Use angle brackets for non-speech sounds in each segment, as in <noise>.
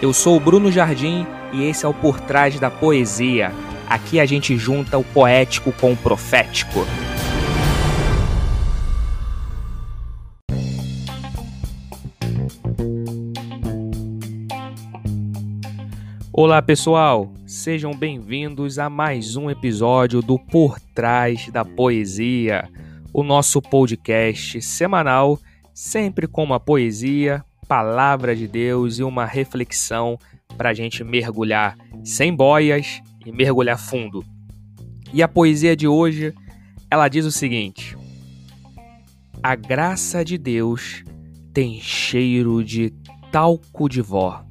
Eu sou o Bruno Jardim e esse é o Por Trás da Poesia. Aqui a gente junta o poético com o profético. Olá pessoal, sejam bem-vindos a mais um episódio do Por Trás da Poesia, o nosso podcast semanal, sempre com uma poesia, palavra de Deus e uma reflexão para a gente mergulhar sem boias e mergulhar fundo. E a poesia de hoje, ela diz o seguinte: A graça de Deus tem cheiro de talco de vó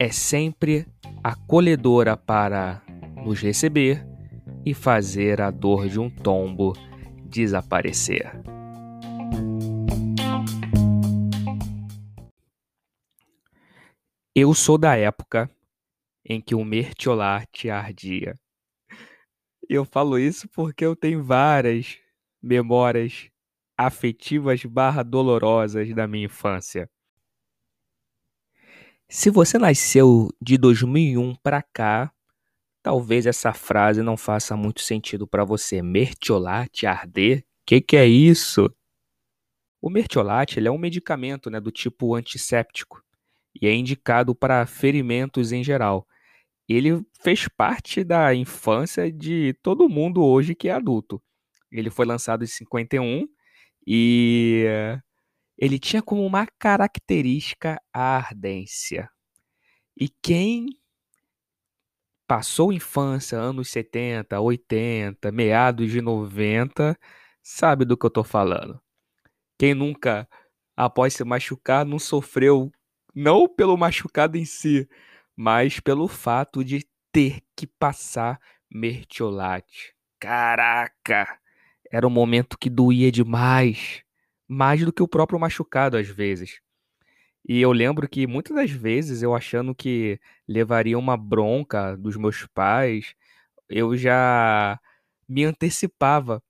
é sempre acolhedora para nos receber e fazer a dor de um tombo desaparecer. Eu sou da época em que o mertiolate ardia. Eu falo isso porque eu tenho várias memórias afetivas barra dolorosas da minha infância. Se você nasceu de 2001 para cá, talvez essa frase não faça muito sentido para você. Mertiolate arder? Que que é isso? O mertiolate ele é um medicamento né, do tipo antisséptico e é indicado para ferimentos em geral. Ele fez parte da infância de todo mundo hoje que é adulto. Ele foi lançado em 51 e ele tinha como uma característica a ardência. E quem passou infância, anos 70, 80, meados de 90, sabe do que eu estou falando. Quem nunca, após se machucar, não sofreu, não pelo machucado em si, mas pelo fato de ter que passar mertiolate. Caraca! Era um momento que doía demais mais do que o próprio machucado às vezes. E eu lembro que muitas das vezes eu achando que levaria uma bronca dos meus pais, eu já me antecipava.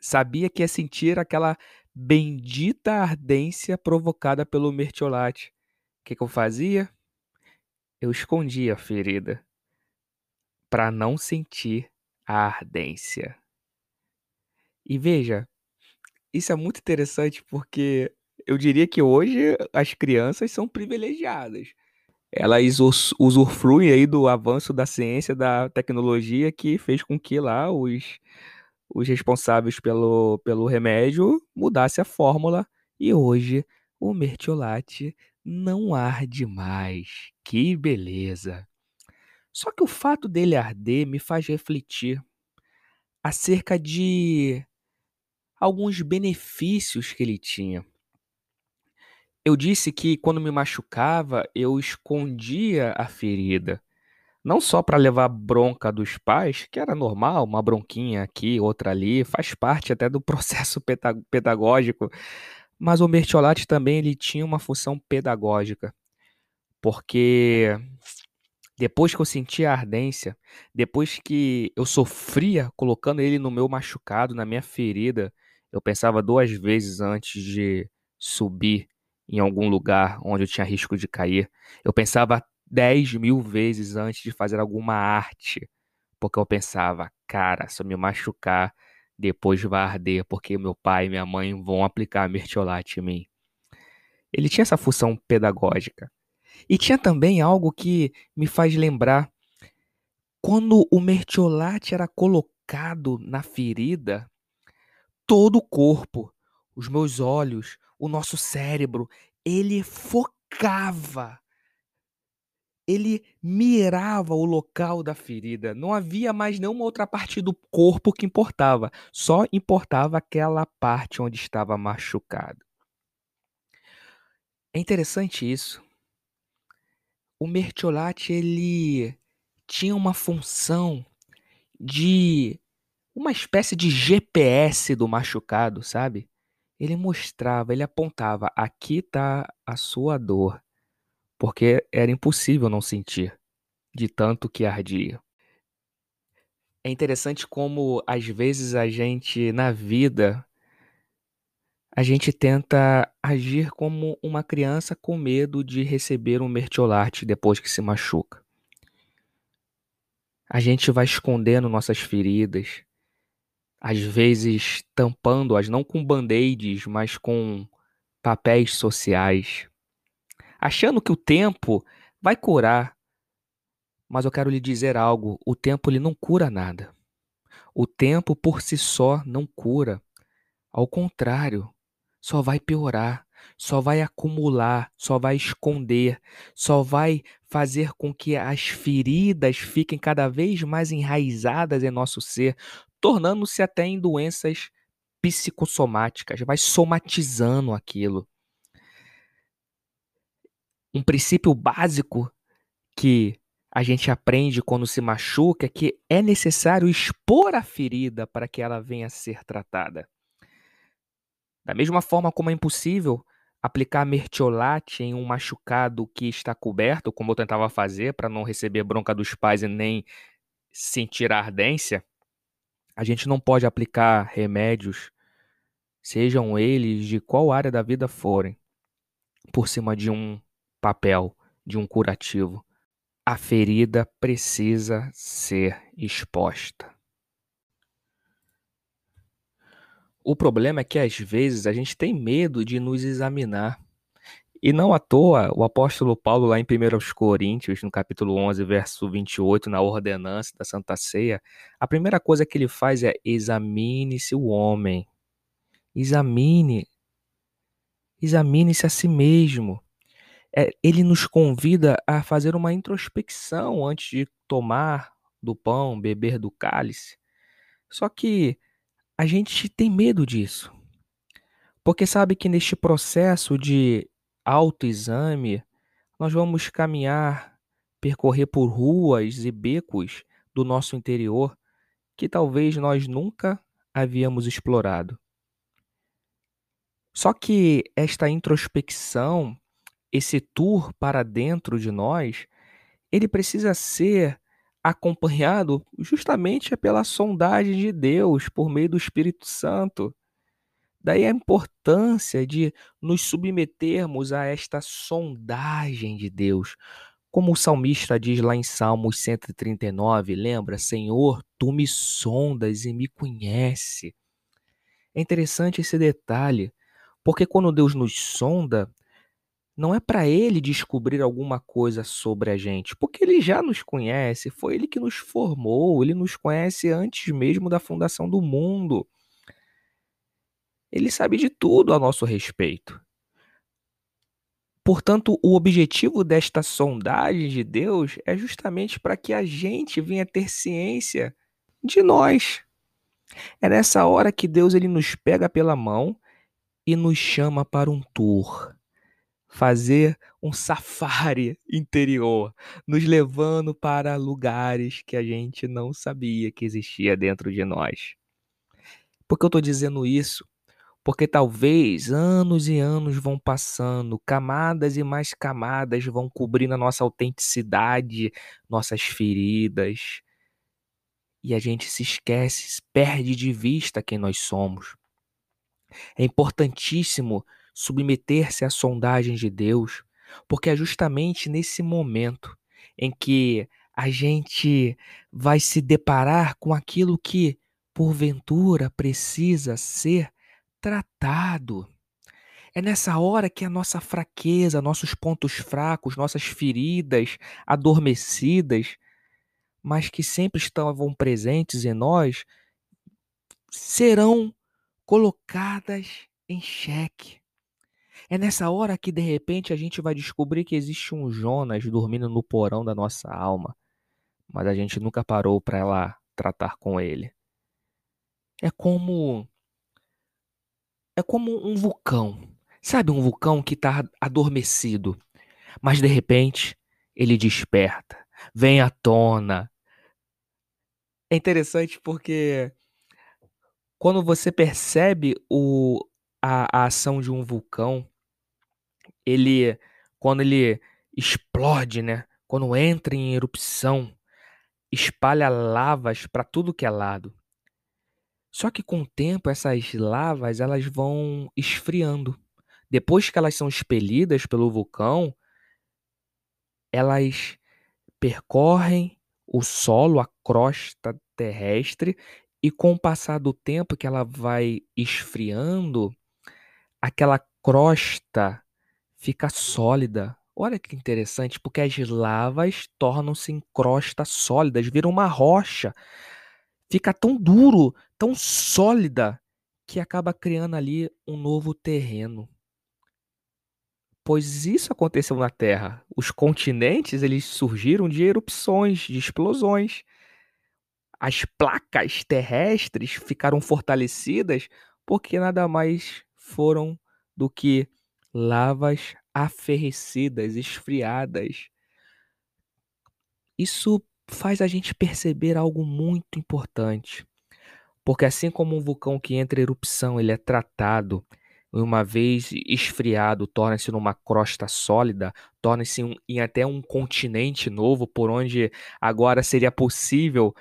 Sabia que ia sentir aquela bendita ardência provocada pelo mertiolate. Que, que eu fazia? Eu escondia a ferida para não sentir a ardência. E veja, isso é muito interessante porque eu diria que hoje as crianças são privilegiadas. Elas usufruem aí do avanço da ciência, da tecnologia que fez com que lá os, os responsáveis pelo, pelo remédio mudasse a fórmula e hoje o mertiolate não arde mais. Que beleza! Só que o fato dele arder me faz refletir acerca de alguns benefícios que ele tinha. Eu disse que quando me machucava, eu escondia a ferida. Não só para levar bronca dos pais, que era normal, uma bronquinha aqui, outra ali, faz parte até do <laughs> processo pedagógico, mas o mertiolate também ele tinha uma função pedagógica. Porque depois que eu sentia a ardência, depois que eu sofria colocando ele no meu machucado, na minha ferida, eu pensava duas vezes antes de subir em algum lugar onde eu tinha risco de cair. Eu pensava dez mil vezes antes de fazer alguma arte, porque eu pensava, cara, se eu me machucar, depois vai arder, porque meu pai e minha mãe vão aplicar mertiolate em mim. Ele tinha essa função pedagógica. E tinha também algo que me faz lembrar quando o mertiolate era colocado na ferida, todo o corpo, os meus olhos, o nosso cérebro, ele focava, ele mirava o local da ferida. Não havia mais nenhuma outra parte do corpo que importava, só importava aquela parte onde estava machucado. É interessante isso. O mertiolate ele tinha uma função de uma espécie de GPS do machucado, sabe? Ele mostrava, ele apontava: aqui está a sua dor, porque era impossível não sentir, de tanto que ardia. É interessante como às vezes a gente na vida a gente tenta agir como uma criança com medo de receber um mertiolate depois que se machuca. A gente vai escondendo nossas feridas, às vezes tampando-as não com band-aids, mas com papéis sociais, achando que o tempo vai curar. Mas eu quero lhe dizer algo: o tempo ele não cura nada. O tempo por si só não cura. Ao contrário, só vai piorar, só vai acumular, só vai esconder, só vai fazer com que as feridas fiquem cada vez mais enraizadas em nosso ser, tornando-se até em doenças psicossomáticas, vai somatizando aquilo. Um princípio básico que a gente aprende quando se machuca que é necessário expor a ferida para que ela venha a ser tratada. Da mesma forma como é impossível aplicar mertiolate em um machucado que está coberto, como eu tentava fazer para não receber bronca dos pais e nem sentir a ardência, a gente não pode aplicar remédios, sejam eles de qual área da vida forem, por cima de um papel, de um curativo. A ferida precisa ser exposta. O problema é que às vezes a gente tem medo de nos examinar. E não à toa, o apóstolo Paulo, lá em 1 Coríntios, no capítulo 11, verso 28, na ordenança da Santa Ceia, a primeira coisa que ele faz é examine-se o homem. Examine. Examine-se a si mesmo. É, ele nos convida a fazer uma introspecção antes de tomar do pão, beber do cálice. Só que a gente tem medo disso. Porque sabe que neste processo de autoexame, nós vamos caminhar, percorrer por ruas e becos do nosso interior que talvez nós nunca havíamos explorado. Só que esta introspecção, esse tour para dentro de nós, ele precisa ser acompanhado justamente pela sondagem de Deus por meio do Espírito Santo. Daí a importância de nos submetermos a esta sondagem de Deus. Como o salmista diz lá em Salmos 139, lembra? Senhor, tu me sondas e me conhece. É interessante esse detalhe, porque quando Deus nos sonda, não é para ele descobrir alguma coisa sobre a gente, porque ele já nos conhece, foi ele que nos formou, ele nos conhece antes mesmo da fundação do mundo. Ele sabe de tudo a nosso respeito. Portanto, o objetivo desta sondagem de Deus é justamente para que a gente venha ter ciência de nós. É nessa hora que Deus ele nos pega pela mão e nos chama para um tour fazer um safari interior, nos levando para lugares que a gente não sabia que existia dentro de nós. Por que eu estou dizendo isso? Porque talvez anos e anos vão passando, camadas e mais camadas vão cobrindo a nossa autenticidade, nossas feridas, e a gente se esquece, perde de vista quem nós somos. É importantíssimo submeter-se à sondagem de Deus, porque é justamente nesse momento em que a gente vai se deparar com aquilo que, porventura, precisa ser tratado. É nessa hora que a nossa fraqueza, nossos pontos fracos, nossas feridas adormecidas, mas que sempre estavam presentes em nós, serão colocadas em xeque. É nessa hora que de repente a gente vai descobrir que existe um Jonas dormindo no porão da nossa alma, mas a gente nunca parou para lá tratar com ele. É como é como um vulcão. Sabe um vulcão que está adormecido, mas de repente ele desperta, vem à tona. É interessante porque quando você percebe o, a, a ação de um vulcão, ele quando ele explode, né? Quando entra em erupção, espalha lavas para tudo que é lado. Só que com o tempo essas lavas elas vão esfriando. Depois que elas são expelidas pelo vulcão, elas percorrem o solo, a crosta terrestre, e com o passar do tempo que ela vai esfriando, aquela crosta fica sólida. Olha que interessante, porque as lavas tornam-se em crostas sólidas, viram uma rocha. Fica tão duro, tão sólida, que acaba criando ali um novo terreno. Pois isso aconteceu na Terra. Os continentes, eles surgiram de erupções, de explosões. As placas terrestres ficaram fortalecidas porque nada mais foram do que lavas aferrecidas, esfriadas. Isso faz a gente perceber algo muito importante. Porque assim como um vulcão que entra em erupção, ele é tratado, uma vez esfriado, torna-se numa crosta sólida, torna-se um, em até um continente novo, por onde agora seria possível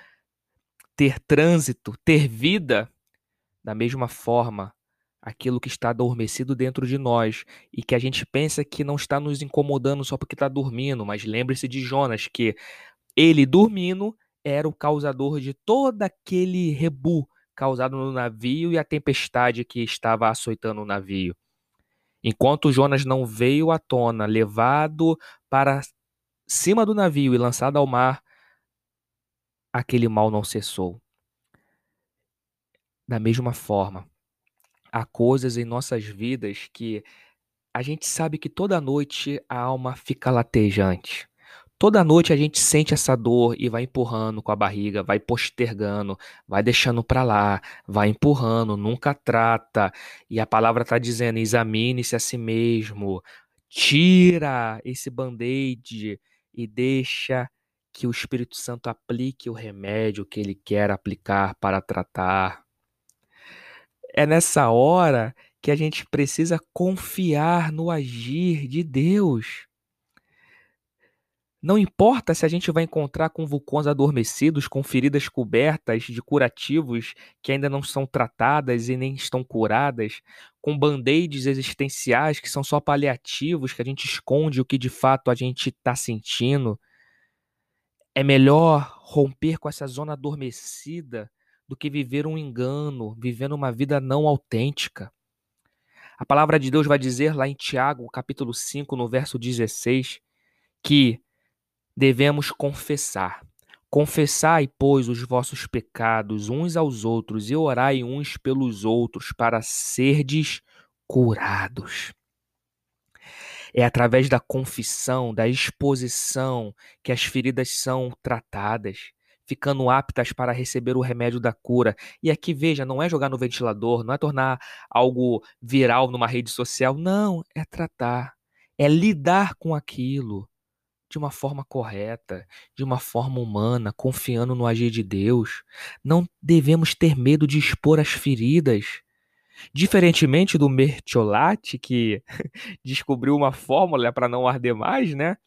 ter trânsito, ter vida. Da mesma forma, aquilo que está adormecido dentro de nós e que a gente pensa que não está nos incomodando só porque está dormindo, mas lembre-se de Jonas, que ele dormindo era o causador de todo aquele rebu causado no navio e a tempestade que estava açoitando o navio. Enquanto Jonas não veio à tona, levado para cima do navio e lançado ao mar, aquele mal não cessou. Da mesma forma, há coisas em nossas vidas que a gente sabe que toda noite a alma fica latejante. Toda noite a gente sente essa dor e vai empurrando com a barriga, vai postergando, vai deixando para lá, vai empurrando, nunca trata. E a palavra está dizendo: examine-se a si mesmo, tira esse band-aid e deixa que o Espírito Santo aplique o remédio que ele quer aplicar para tratar. É nessa hora que a gente precisa confiar no agir de Deus. Não importa se a gente vai encontrar com vulcões adormecidos, com feridas cobertas de curativos que ainda não são tratadas e nem estão curadas, com band-aids existenciais que são só paliativos, que a gente esconde o que de fato a gente está sentindo. É melhor romper com essa zona adormecida do que viver um engano, vivendo uma vida não autêntica. A palavra de Deus vai dizer lá em Tiago, capítulo 5, no verso 16, que devemos confessar. Confessai, pois, os vossos pecados uns aos outros e orai uns pelos outros para serdes curados. É através da confissão, da exposição, que as feridas são tratadas, ficando aptas para receber o remédio da cura. E aqui, veja, não é jogar no ventilador, não é tornar algo viral numa rede social, não, é tratar, é lidar com aquilo de uma forma correta, de uma forma humana, confiando no agir de Deus. Não devemos ter medo de expor as feridas. Diferentemente do mertiolate, que <laughs> descobriu uma fórmula para não arder mais, né?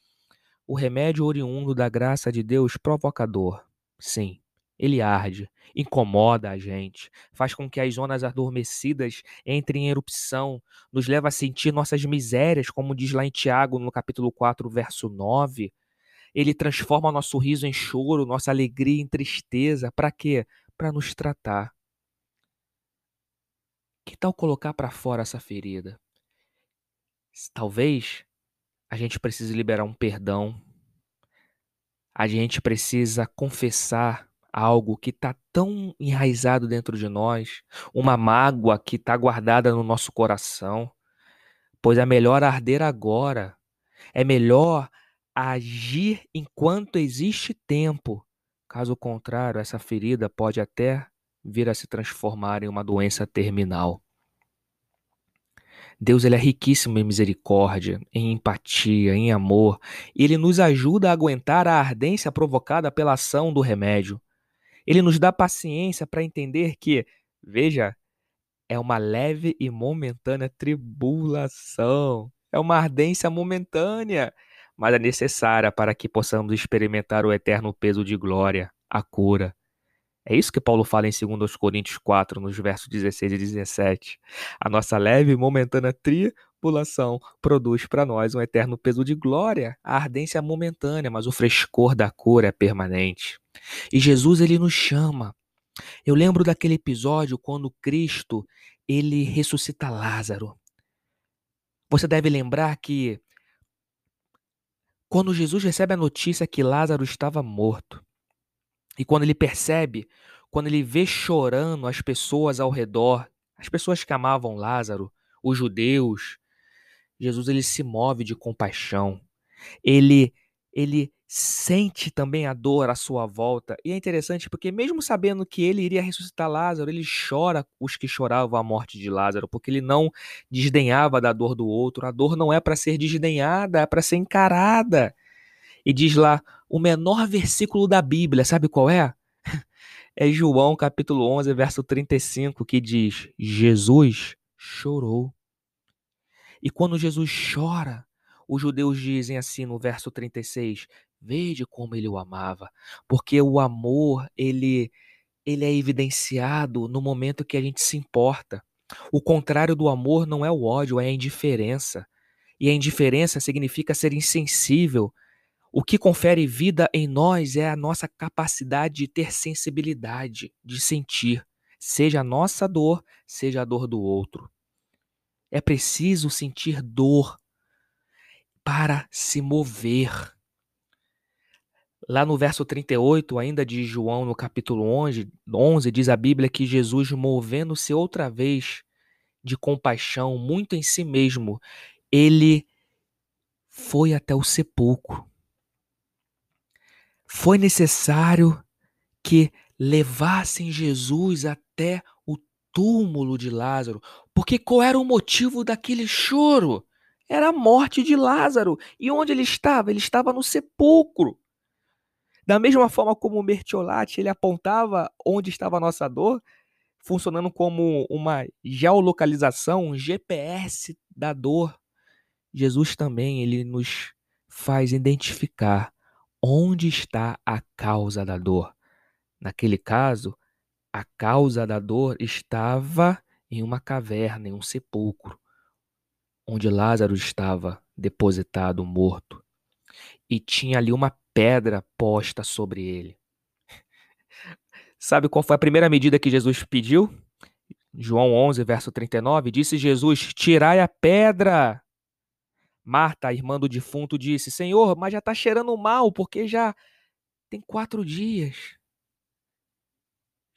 O remédio oriundo da graça de Deus provocador. Sim, ele arde, incomoda a gente, faz com que as zonas adormecidas entrem em erupção, nos leva a sentir nossas misérias, como diz lá em Tiago, no capítulo 4, verso 9. Ele transforma nosso riso em choro, nossa alegria em tristeza. Para quê? Para nos tratar. Que tal colocar para fora essa ferida? Talvez a gente precise liberar um perdão. A gente precisa confessar algo que está tão enraizado dentro de nós, uma mágoa que está guardada no nosso coração. Pois é melhor arder agora, é melhor agir enquanto existe tempo. Caso contrário, essa ferida pode até vir a se transformar em uma doença terminal. Deus ele é riquíssimo em misericórdia, em empatia, em amor, e ele nos ajuda a aguentar a ardência provocada pela ação do remédio. Ele nos dá paciência para entender que, veja, é uma leve e momentânea tribulação. É uma ardência momentânea, mas é necessária para que possamos experimentar o eterno peso de glória, a cura. É isso que Paulo fala em 2 Coríntios 4, nos versos 16 e 17. A nossa leve e momentânea tribulação produz para nós um eterno peso de glória. A ardência é momentânea, mas o frescor da cor é permanente. E Jesus ele nos chama. Eu lembro daquele episódio quando Cristo ele ressuscita Lázaro. Você deve lembrar que quando Jesus recebe a notícia que Lázaro estava morto, e quando ele percebe, quando ele vê chorando as pessoas ao redor, as pessoas que amavam Lázaro, os judeus, Jesus ele se move de compaixão. Ele ele sente também a dor à sua volta. E é interessante porque mesmo sabendo que ele iria ressuscitar Lázaro, ele chora os que choravam a morte de Lázaro, porque ele não desdenhava da dor do outro. A dor não é para ser desdenhada, é para ser encarada. E diz lá, o menor versículo da Bíblia, sabe qual é? É João capítulo 11, verso 35, que diz: Jesus chorou. E quando Jesus chora, os judeus dizem assim no verso 36: Veja como ele o amava, porque o amor, ele ele é evidenciado no momento que a gente se importa. O contrário do amor não é o ódio, é a indiferença. E a indiferença significa ser insensível, o que confere vida em nós é a nossa capacidade de ter sensibilidade, de sentir, seja a nossa dor, seja a dor do outro. É preciso sentir dor para se mover. Lá no verso 38, ainda de João, no capítulo 11, 11 diz a Bíblia que Jesus, movendo-se outra vez de compaixão, muito em si mesmo, ele foi até o sepulcro foi necessário que levassem Jesus até o túmulo de Lázaro, porque qual era o motivo daquele choro? Era a morte de Lázaro. E onde ele estava? Ele estava no sepulcro. Da mesma forma como o Mertiolate, ele apontava onde estava a nossa dor, funcionando como uma geolocalização, um GPS da dor. Jesus também ele nos faz identificar Onde está a causa da dor? Naquele caso, a causa da dor estava em uma caverna, em um sepulcro, onde Lázaro estava depositado morto. E tinha ali uma pedra posta sobre ele. <laughs> Sabe qual foi a primeira medida que Jesus pediu? João 11, verso 39, disse Jesus: Tirai a pedra. Marta, irmã do defunto, disse: Senhor, mas já está cheirando mal, porque já tem quatro dias.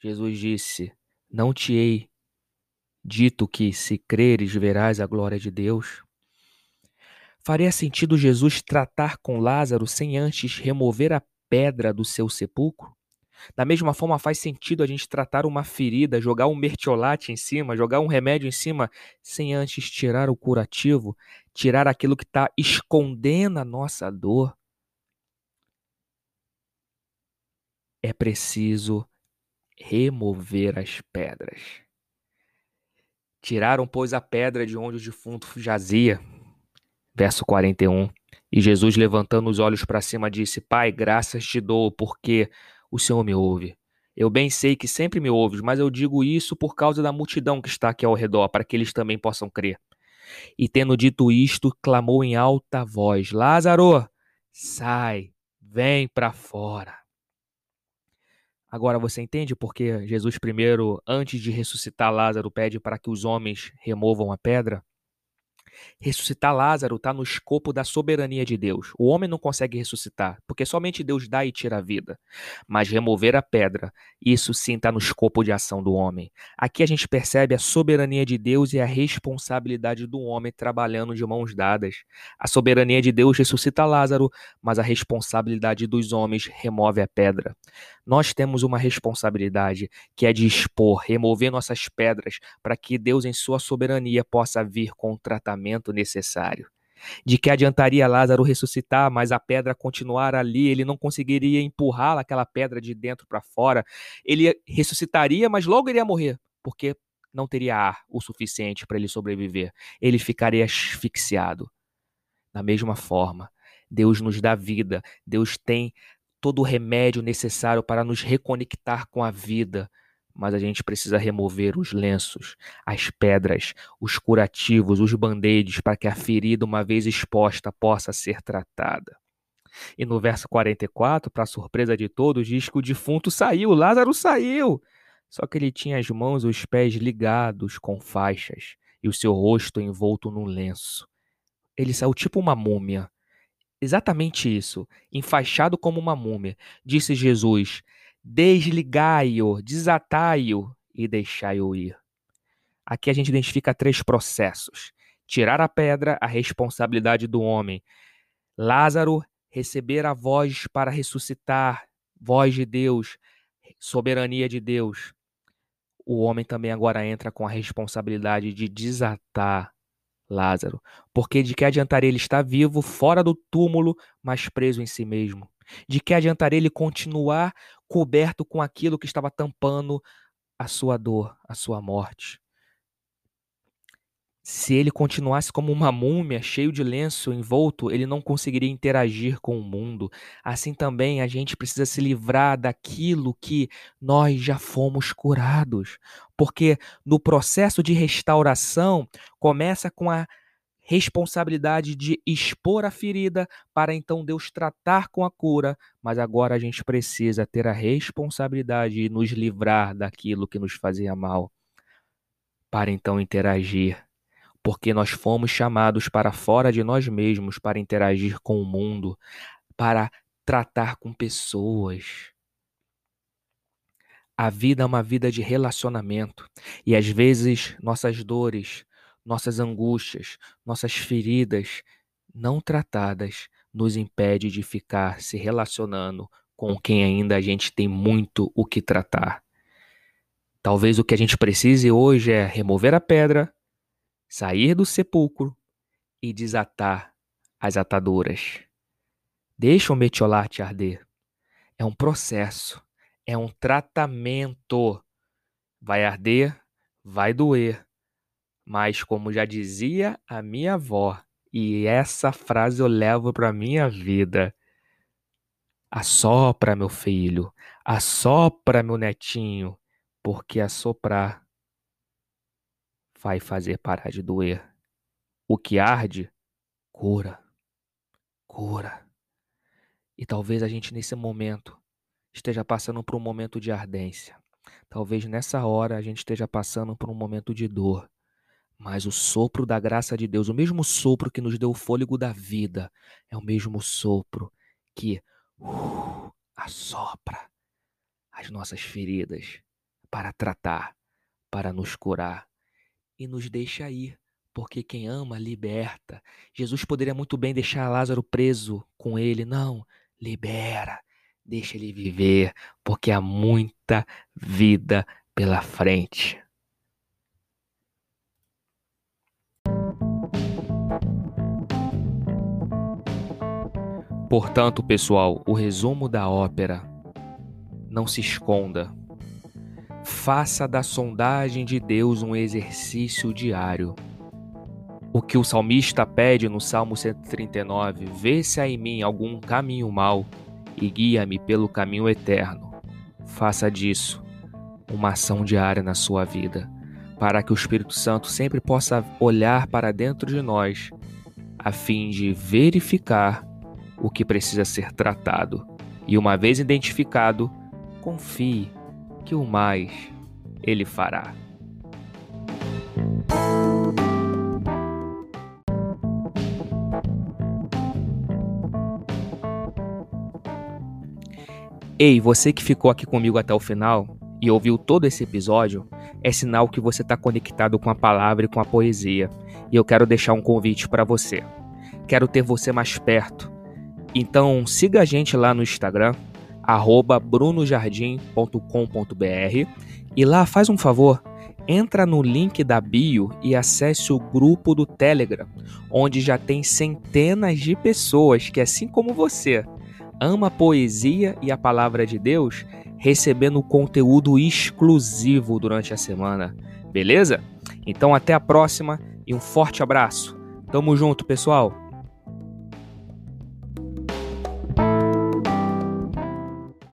Jesus disse: Não te hei dito que, se creres, verás a glória de Deus? Faria sentido Jesus tratar com Lázaro sem antes remover a pedra do seu sepulcro? Da mesma forma, faz sentido a gente tratar uma ferida, jogar um mertiolate em cima, jogar um remédio em cima, sem antes tirar o curativo, tirar aquilo que está escondendo a nossa dor. É preciso remover as pedras. Tiraram, pois, a pedra de onde o defunto jazia. Verso 41. E Jesus, levantando os olhos para cima, disse: Pai, graças te dou, porque o Senhor me ouve. Eu bem sei que sempre me ouves, mas eu digo isso por causa da multidão que está aqui ao redor, para que eles também possam crer. E tendo dito isto, clamou em alta voz: Lázaro, sai, vem para fora. Agora você entende porque Jesus, primeiro, antes de ressuscitar Lázaro, pede para que os homens removam a pedra? Ressuscitar Lázaro está no escopo da soberania de Deus. O homem não consegue ressuscitar, porque somente Deus dá e tira a vida. Mas remover a pedra, isso sim está no escopo de ação do homem. Aqui a gente percebe a soberania de Deus e a responsabilidade do homem trabalhando de mãos dadas. A soberania de Deus ressuscita Lázaro, mas a responsabilidade dos homens remove a pedra. Nós temos uma responsabilidade que é de expor, remover nossas pedras, para que Deus, em sua soberania, possa vir com o tratamento necessário. De que adiantaria Lázaro ressuscitar, mas a pedra continuar ali, ele não conseguiria empurrar aquela pedra de dentro para fora. Ele ressuscitaria, mas logo iria morrer, porque não teria ar o suficiente para ele sobreviver. Ele ficaria asfixiado. Da mesma forma, Deus nos dá vida, Deus tem todo o remédio necessário para nos reconectar com a vida, mas a gente precisa remover os lenços, as pedras, os curativos, os band-aids para que a ferida, uma vez exposta, possa ser tratada. E no verso 44, para surpresa de todos, diz que o defunto saiu, Lázaro saiu. Só que ele tinha as mãos e os pés ligados com faixas e o seu rosto envolto num lenço. Ele saiu tipo uma múmia. Exatamente isso, enfaixado como uma múmia. Disse Jesus: Desligai-o, desatai-o e deixai-o ir. Aqui a gente identifica três processos: tirar a pedra, a responsabilidade do homem. Lázaro receber a voz para ressuscitar, voz de Deus, soberania de Deus. O homem também agora entra com a responsabilidade de desatar Lázaro, porque de que adiantaria ele estar vivo, fora do túmulo, mas preso em si mesmo? De que adiantaria ele continuar coberto com aquilo que estava tampando a sua dor, a sua morte? Se ele continuasse como uma múmia, cheio de lenço envolto, ele não conseguiria interagir com o mundo. Assim também a gente precisa se livrar daquilo que nós já fomos curados. Porque no processo de restauração, começa com a responsabilidade de expor a ferida para então Deus tratar com a cura, mas agora a gente precisa ter a responsabilidade de nos livrar daquilo que nos fazia mal, para então interagir porque nós fomos chamados para fora de nós mesmos para interagir com o mundo, para tratar com pessoas. A vida é uma vida de relacionamento e às vezes nossas dores, nossas angústias, nossas feridas não tratadas nos impede de ficar se relacionando com quem ainda a gente tem muito o que tratar. Talvez o que a gente precise hoje é remover a pedra, sair do sepulcro e desatar as ataduras. Deixa o metiolate arder. É um processo, é um tratamento. Vai arder, vai doer. Mas, como já dizia a minha avó, e essa frase eu levo para minha vida. Assopra, meu filho, assopra, meu netinho, porque assoprar vai fazer parar de doer. O que arde, cura. Cura. E talvez a gente nesse momento esteja passando por um momento de ardência. Talvez nessa hora a gente esteja passando por um momento de dor. Mas o sopro da graça de Deus, o mesmo sopro que nos deu o fôlego da vida, é o mesmo sopro que uh, assopra as nossas feridas para tratar, para nos curar e nos deixa ir, porque quem ama liberta. Jesus poderia muito bem deixar Lázaro preso com ele. Não, libera, deixa ele viver, porque há muita vida pela frente. Portanto, pessoal, o resumo da ópera. Não se esconda Faça da sondagem de Deus um exercício diário. O que o salmista pede no Salmo 139: Vê se há em mim algum caminho mau e guia-me pelo caminho eterno. Faça disso uma ação diária na sua vida, para que o Espírito Santo sempre possa olhar para dentro de nós, a fim de verificar o que precisa ser tratado. E uma vez identificado, confie que o mais ele fará. Ei, você que ficou aqui comigo até o final e ouviu todo esse episódio, é sinal que você está conectado com a palavra e com a poesia. E eu quero deixar um convite para você. Quero ter você mais perto. Então siga a gente lá no Instagram, brunojardim.com.br e lá faz um favor, entra no link da bio e acesse o grupo do Telegram, onde já tem centenas de pessoas que, assim como você, ama a poesia e a palavra de Deus, recebendo conteúdo exclusivo durante a semana. Beleza? Então até a próxima e um forte abraço. Tamo junto, pessoal!